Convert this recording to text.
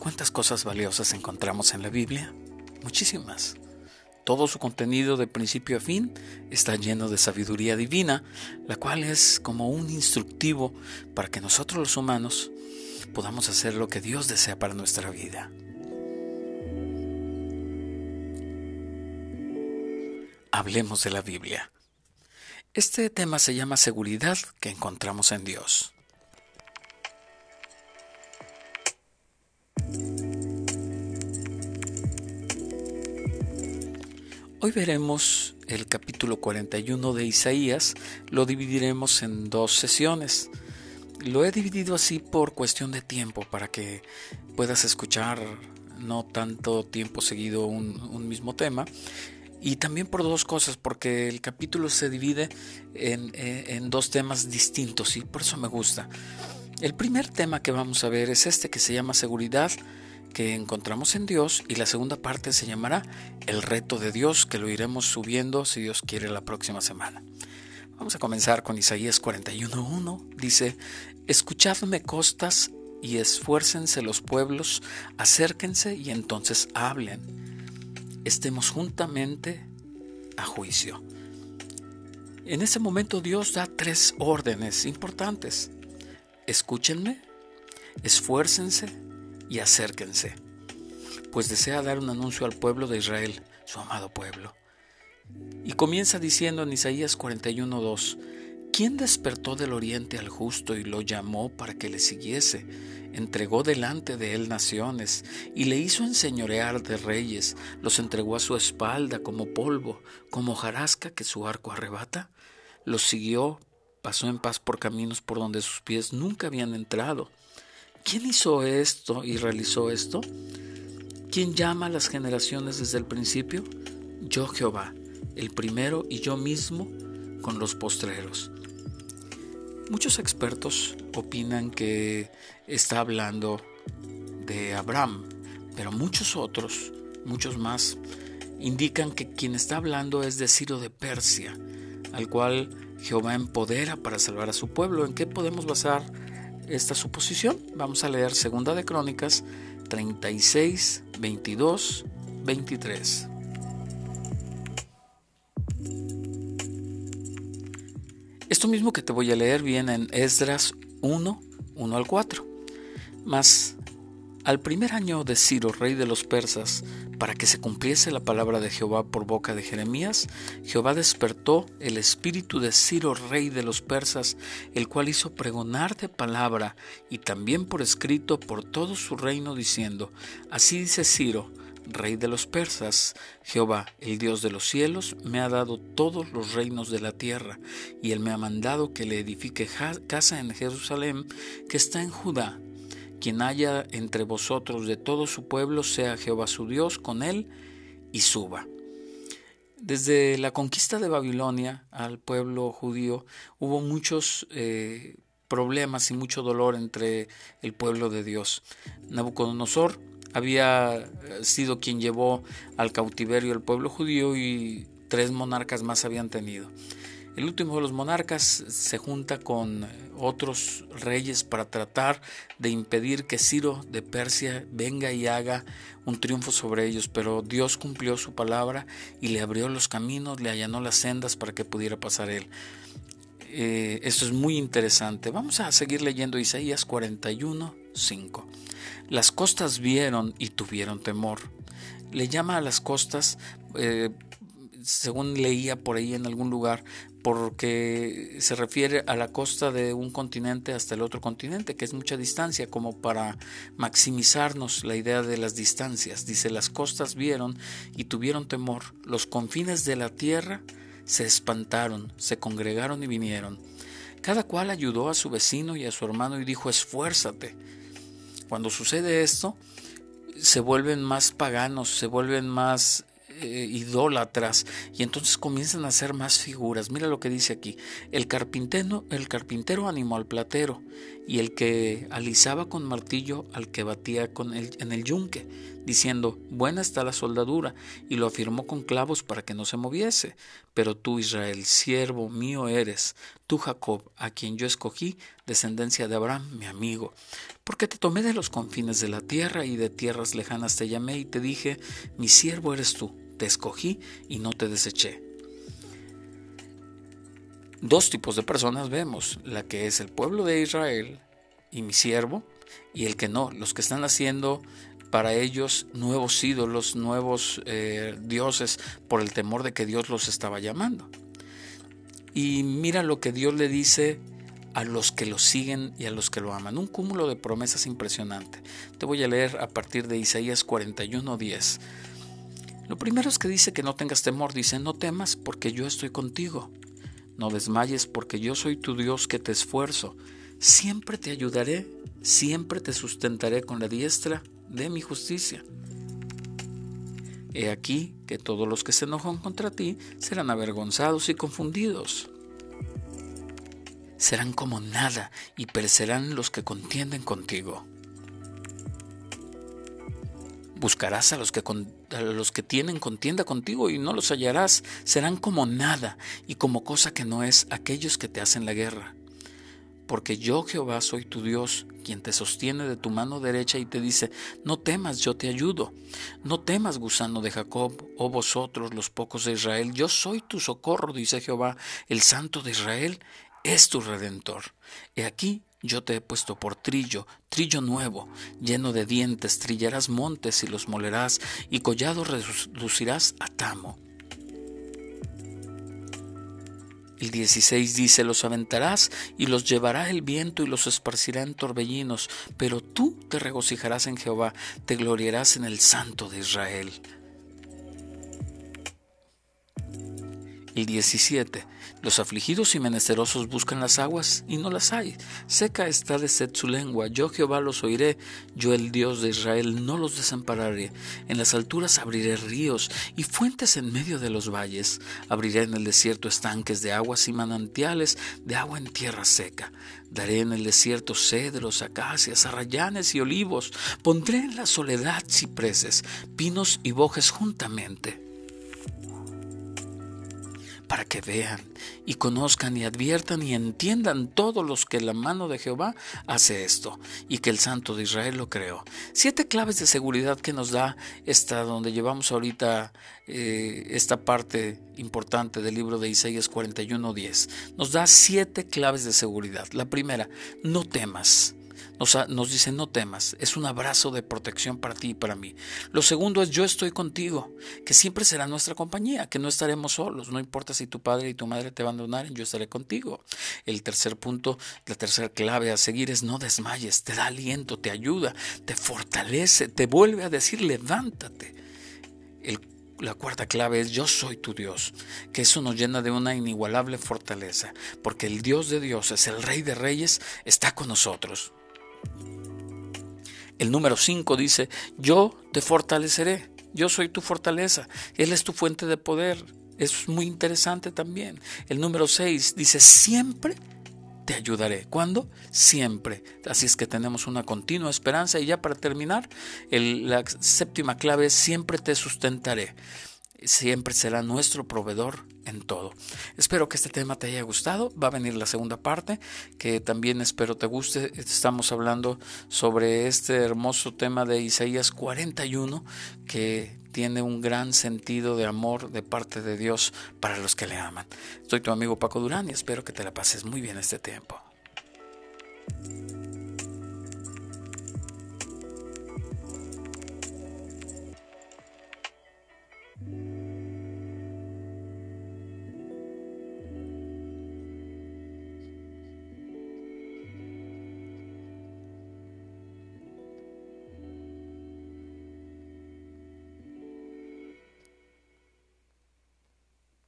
¿Cuántas cosas valiosas encontramos en la Biblia? Muchísimas. Todo su contenido de principio a fin está lleno de sabiduría divina, la cual es como un instructivo para que nosotros los humanos podamos hacer lo que Dios desea para nuestra vida. Hablemos de la Biblia. Este tema se llama seguridad que encontramos en Dios. Hoy veremos el capítulo 41 de Isaías, lo dividiremos en dos sesiones. Lo he dividido así por cuestión de tiempo, para que puedas escuchar no tanto tiempo seguido un, mismo tema. Y también por dos cosas, porque el capítulo se divide en, en dos temas distintos y por eso me gusta. El primer tema que vamos a ver es este que se llama seguridad que encontramos en Dios y la segunda parte se llamará El reto de Dios, que lo iremos subiendo si Dios quiere la próxima semana. Vamos a comenzar con Isaías 41.1. Dice, Escuchadme costas y esfuércense los pueblos, acérquense y entonces hablen. Estemos juntamente a juicio. En ese momento Dios da tres órdenes importantes. Escúchenme, esfuércense y acérquense, pues desea dar un anuncio al pueblo de Israel, su amado pueblo. Y comienza diciendo en Isaías 41:2, ¿quién despertó del oriente al justo y lo llamó para que le siguiese? Entregó delante de él naciones y le hizo enseñorear de reyes, los entregó a su espalda como polvo, como jarasca que su arco arrebata. Los siguió, pasó en paz por caminos por donde sus pies nunca habían entrado ¿Quién hizo esto y realizó esto? ¿Quién llama a las generaciones desde el principio? Yo Jehová, el primero y yo mismo con los postreros. Muchos expertos opinan que está hablando de Abraham, pero muchos otros, muchos más, indican que quien está hablando es de Ciro de Persia, al cual Jehová empodera para salvar a su pueblo. ¿En qué podemos basar esta suposición. Vamos a leer Segunda de Crónicas 36, 22, 23. Esto mismo que te voy a leer viene en Esdras 1, 1 al 4. Mas al primer año de Ciro, rey de los persas, para que se cumpliese la palabra de Jehová por boca de Jeremías, Jehová despertó el espíritu de Ciro, rey de los persas, el cual hizo pregonar de palabra y también por escrito por todo su reino, diciendo, Así dice Ciro, rey de los persas, Jehová, el Dios de los cielos, me ha dado todos los reinos de la tierra, y él me ha mandado que le edifique casa en Jerusalén, que está en Judá quien haya entre vosotros de todo su pueblo, sea Jehová su Dios con él y suba. Desde la conquista de Babilonia al pueblo judío hubo muchos eh, problemas y mucho dolor entre el pueblo de Dios. Nabucodonosor había eh, sido quien llevó al cautiverio al pueblo judío y tres monarcas más habían tenido. El último de los monarcas se junta con otros reyes para tratar de impedir que Ciro de Persia venga y haga un triunfo sobre ellos, pero Dios cumplió su palabra y le abrió los caminos, le allanó las sendas para que pudiera pasar él. Eh, esto es muy interesante. Vamos a seguir leyendo Isaías 41, 5. Las costas vieron y tuvieron temor. Le llama a las costas eh, según leía por ahí en algún lugar, porque se refiere a la costa de un continente hasta el otro continente, que es mucha distancia, como para maximizarnos la idea de las distancias. Dice, las costas vieron y tuvieron temor, los confines de la tierra se espantaron, se congregaron y vinieron. Cada cual ayudó a su vecino y a su hermano y dijo, esfuérzate. Cuando sucede esto, se vuelven más paganos, se vuelven más eh, idólatras y entonces comienzan a hacer más figuras. Mira lo que dice aquí. El carpintero, el carpintero animó al platero y el que alisaba con martillo al que batía con el, en el yunque, diciendo, buena está la soldadura, y lo afirmó con clavos para que no se moviese. Pero tú, Israel, siervo mío eres, tú Jacob, a quien yo escogí, descendencia de Abraham, mi amigo, porque te tomé de los confines de la tierra y de tierras lejanas te llamé y te dije, mi siervo eres tú, te escogí y no te deseché. Dos tipos de personas vemos, la que es el pueblo de Israel y mi siervo, y el que no, los que están haciendo para ellos nuevos ídolos, nuevos eh, dioses, por el temor de que Dios los estaba llamando. Y mira lo que Dios le dice a los que lo siguen y a los que lo aman. Un cúmulo de promesas impresionante. Te voy a leer a partir de Isaías 41:10. Lo primero es que dice que no tengas temor, dice, no temas porque yo estoy contigo. No desmayes porque yo soy tu Dios que te esfuerzo. Siempre te ayudaré, siempre te sustentaré con la diestra de mi justicia. He aquí que todos los que se enojan contra ti serán avergonzados y confundidos. Serán como nada y perecerán los que contienden contigo. Buscarás a los, que a los que tienen contienda contigo y no los hallarás. Serán como nada y como cosa que no es aquellos que te hacen la guerra porque yo Jehová soy tu Dios, quien te sostiene de tu mano derecha y te dice, no temas, yo te ayudo, no temas, gusano de Jacob, oh vosotros los pocos de Israel, yo soy tu socorro, dice Jehová, el santo de Israel es tu redentor. He aquí, yo te he puesto por trillo, trillo nuevo, lleno de dientes, trillarás montes y los molerás, y collado reducirás a tamo El 16 dice, los aventarás y los llevará el viento y los esparcirá en torbellinos, pero tú te regocijarás en Jehová, te gloriarás en el Santo de Israel. El 17. Los afligidos y menesterosos buscan las aguas y no las hay. Seca está de sed su lengua. Yo Jehová los oiré. Yo el Dios de Israel no los desampararé. En las alturas abriré ríos y fuentes en medio de los valles. Abriré en el desierto estanques de aguas y manantiales de agua en tierra seca. Daré en el desierto cedros, acacias, arrayanes y olivos. Pondré en la soledad cipreses, pinos y bojes juntamente para que vean y conozcan y adviertan y entiendan todos los que la mano de Jehová hace esto y que el Santo de Israel lo creó. Siete claves de seguridad que nos da esta donde llevamos ahorita eh, esta parte importante del libro de Isaías 41:10. Nos da siete claves de seguridad. La primera, no temas. Nos, dice, no temas, es un abrazo de protección para ti y para mí. Lo segundo es, yo estoy contigo, que siempre será nuestra compañía, que no estaremos solos, no importa si tu padre y tu madre te abandonan, yo estaré contigo. El tercer punto, la tercera clave a seguir es, no desmayes, te da aliento, te ayuda, te fortalece, te vuelve a decir, levántate. la cuarta clave es yo soy tu Dios, que eso nos llena de una inigualable fortaleza, porque el Dios de dioses, el Rey de Reyes, está con nosotros. El número 5 dice, yo te fortaleceré, yo soy tu fortaleza, Él es tu fuente de poder. Es muy interesante también. El número 6 dice, siempre te ayudaré. ¿Cuándo? Siempre. Así es que tenemos una continua esperanza. Y ya para terminar, la séptima clave es, siempre te sustentaré siempre será nuestro proveedor en todo. Espero que este tema te haya gustado. Va a venir la segunda parte, que también espero te guste. Estamos hablando sobre este hermoso tema de Isaías 41, que tiene un gran sentido de amor de parte de Dios para los que le aman. Soy tu amigo Paco Durán y espero que te la pases muy bien este tiempo.